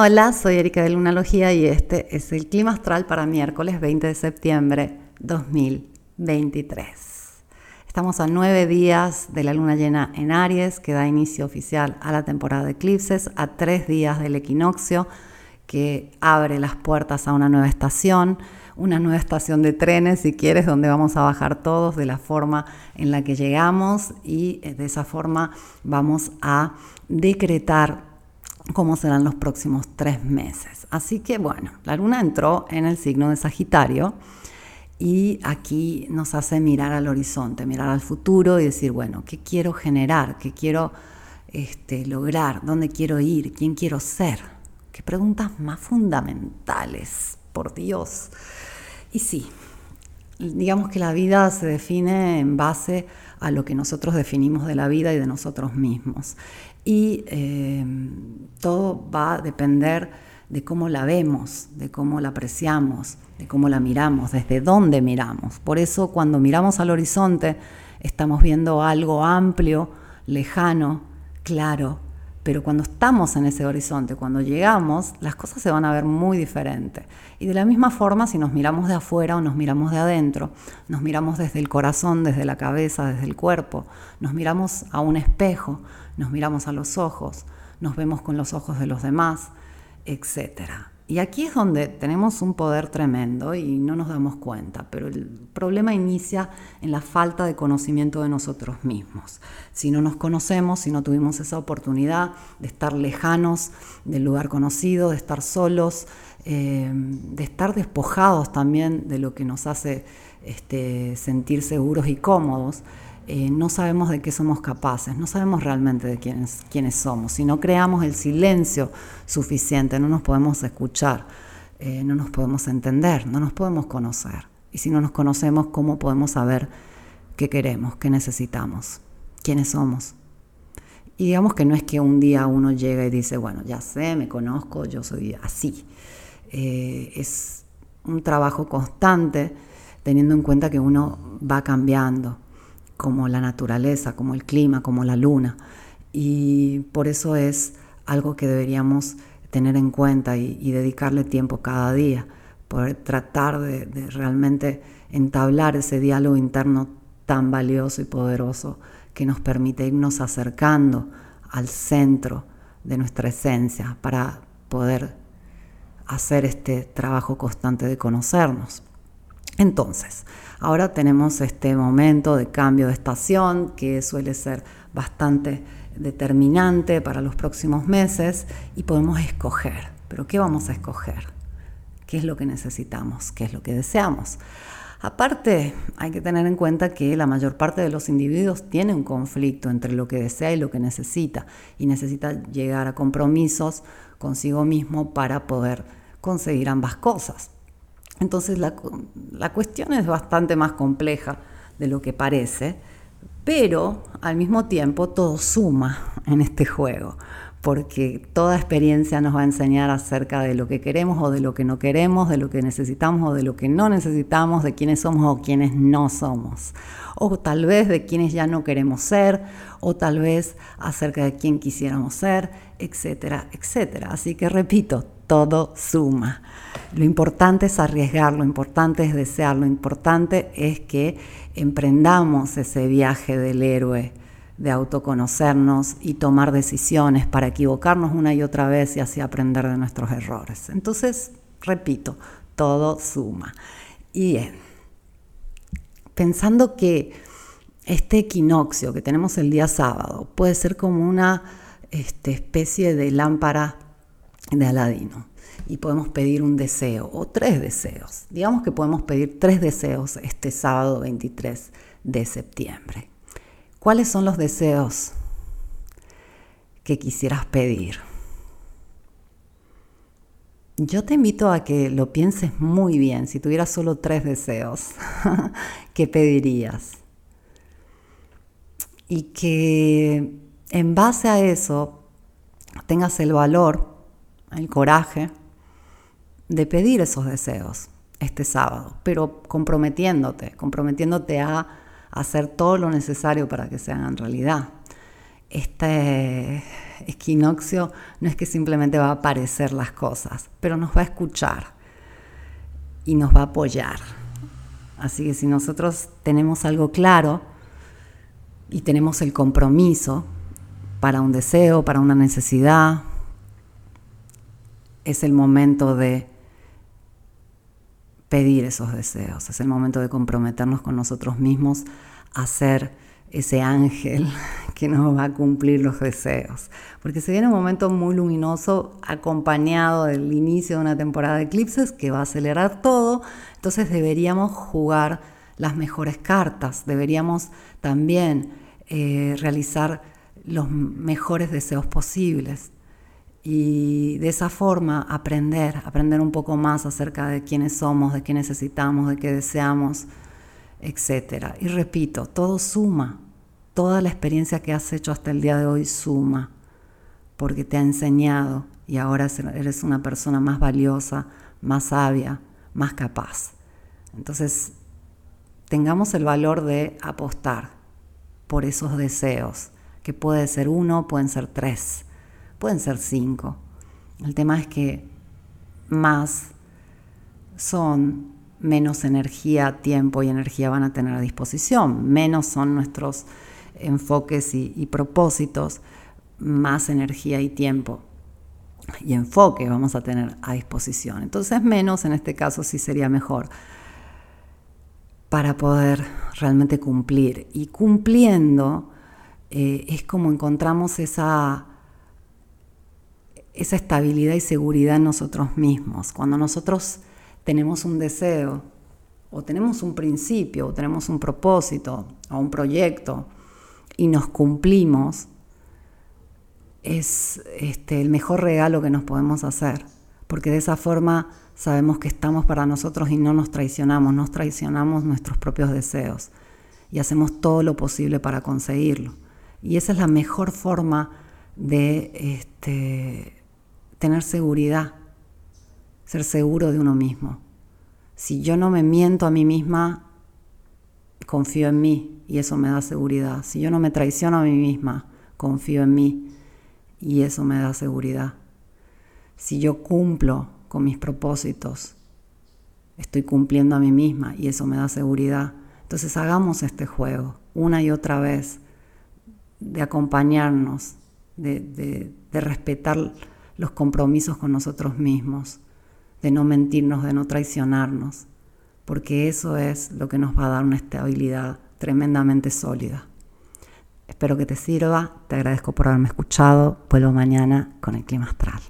Hola, soy Erika de Lunalogía y este es el clima astral para miércoles 20 de septiembre 2023. Estamos a nueve días de la luna llena en Aries, que da inicio oficial a la temporada de eclipses, a tres días del equinoccio, que abre las puertas a una nueva estación, una nueva estación de trenes, si quieres, donde vamos a bajar todos de la forma en la que llegamos y eh, de esa forma vamos a decretar cómo serán los próximos tres meses. Así que bueno, la luna entró en el signo de Sagitario y aquí nos hace mirar al horizonte, mirar al futuro y decir, bueno, ¿qué quiero generar? ¿Qué quiero este, lograr? ¿Dónde quiero ir? ¿Quién quiero ser? Qué preguntas más fundamentales, por Dios. Y sí, digamos que la vida se define en base a lo que nosotros definimos de la vida y de nosotros mismos y eh, todo va a depender de cómo la vemos, de cómo la apreciamos, de cómo la miramos, desde dónde miramos. Por eso cuando miramos al horizonte estamos viendo algo amplio, lejano, claro, pero cuando estamos en ese horizonte, cuando llegamos, las cosas se van a ver muy diferentes. Y de la misma forma, si nos miramos de afuera o nos miramos de adentro, nos miramos desde el corazón, desde la cabeza, desde el cuerpo, nos miramos a un espejo, nos miramos a los ojos, nos vemos con los ojos de los demás, etc. Y aquí es donde tenemos un poder tremendo y no nos damos cuenta, pero el problema inicia en la falta de conocimiento de nosotros mismos. Si no nos conocemos, si no tuvimos esa oportunidad de estar lejanos del lugar conocido, de estar solos, eh, de estar despojados también de lo que nos hace este, sentir seguros y cómodos, eh, no sabemos de qué somos capaces, no sabemos realmente de quiénes, quiénes somos. Si no creamos el silencio suficiente, no nos podemos escuchar, eh, no nos podemos entender, no nos podemos conocer. Y si no nos conocemos, ¿cómo podemos saber qué queremos, qué necesitamos, quiénes somos? Y digamos que no es que un día uno llega y dice, bueno, ya sé, me conozco, yo soy así. Eh, es un trabajo constante teniendo en cuenta que uno va cambiando como la naturaleza, como el clima, como la luna. Y por eso es algo que deberíamos tener en cuenta y, dedicarle tiempo cada día, poder tratar de, realmente entablar ese diálogo interno tan valioso y poderoso que nos permite irnos acercando al centro de nuestra esencia para poder hacer este trabajo constante de conocernos. Entonces, ahora tenemos este momento de cambio de estación que suele ser bastante determinante para los próximos meses y podemos escoger. Pero ¿qué vamos a escoger? ¿Qué es lo que necesitamos? ¿Qué es lo que deseamos? Aparte, hay que tener en cuenta que la mayor parte de los individuos tiene un conflicto entre lo que desea y lo que necesita y necesita llegar a compromisos consigo mismo para poder conseguir ambas cosas. Entonces la, cuestión es bastante más compleja de lo que parece, pero al mismo tiempo todo suma en este juego, porque toda experiencia nos va a enseñar acerca de lo que queremos o de lo que no queremos, de lo que necesitamos o de lo que no necesitamos, de quiénes somos o quiénes no somos, o tal vez de quiénes ya no queremos ser, o tal vez acerca de quién quisiéramos ser, etcétera, etcétera. Así que repito, todo suma. Lo importante es arriesgar, lo importante es desear, lo importante es que emprendamos ese viaje del héroe, de autoconocernos y tomar decisiones para equivocarnos una y otra vez y así aprender de nuestros errores. Entonces, repito, todo suma. Y bien, pensando que este equinoccio que tenemos el día sábado puede ser como una este, especie de lámpara de Aladino y podemos pedir un deseo o tres deseos. Digamos que podemos pedir tres deseos este sábado 23 de septiembre. ¿Cuáles son los deseos que quisieras pedir? Yo te invito a que lo pienses muy bien. Si tuvieras solo tres deseos, ¿qué pedirías? Y que en base a eso tengas el valor, el coraje de pedir esos deseos este sábado, pero comprometiéndote, comprometiéndote a hacer todo lo necesario para que se hagan realidad. Este, equinoccio no es que simplemente va a aparecer las cosas, pero nos va a escuchar y nos va a apoyar. Así que si nosotros tenemos algo claro y tenemos el compromiso para un deseo, para una necesidad, es el momento de pedir esos deseos, es el momento de comprometernos con nosotros mismos a ser ese ángel que nos va a cumplir los deseos. Porque se viene un momento muy luminoso acompañado del inicio de una temporada de eclipses que va a acelerar todo, entonces deberíamos jugar las mejores cartas, deberíamos también eh, realizar los mejores deseos posibles y de esa forma aprender, aprender un poco más acerca de quiénes somos, de qué necesitamos, de qué deseamos, etc. Y repito, todo suma, toda la experiencia que has hecho hasta el día de hoy suma, porque te ha enseñado y ahora eres una persona más valiosa, más sabia, más capaz. Entonces, tengamos el valor de apostar por esos deseos, que puede ser uno, pueden ser tres, pueden ser cinco. El tema es que más son menos energía, tiempo y energía van a tener a disposición, menos son nuestros enfoques y, propósitos, más energía y tiempo y enfoque vamos a tener a disposición. Entonces menos en este caso sí sería mejor para poder realmente cumplir. Y cumpliendo eh, es como encontramos esa, esa estabilidad y seguridad en nosotros mismos. Cuando nosotros tenemos un deseo, o tenemos un principio, o tenemos un propósito, o un proyecto, y nos cumplimos, es este, el mejor regalo que nos podemos hacer, porque de esa forma sabemos que estamos para nosotros y no nos traicionamos, nos traicionamos nuestros propios deseos y hacemos todo lo posible para conseguirlo. Y esa es la mejor forma de este, tener seguridad ser seguro de uno mismo. Si yo no me miento a mí misma, confío en mí y eso me da seguridad. Si yo no me traiciono a mí misma, confío en mí y eso me da seguridad. Si yo cumplo con mis propósitos, estoy cumpliendo a mí misma y eso me da seguridad. Entonces hagamos este juego una y otra vez de acompañarnos, de, de respetar los compromisos con nosotros mismos de no mentirnos, de no traicionarnos, porque eso es lo que nos va a dar una estabilidad tremendamente sólida. Espero que te sirva, te agradezco por haberme escuchado, vuelvo mañana con el clima astral.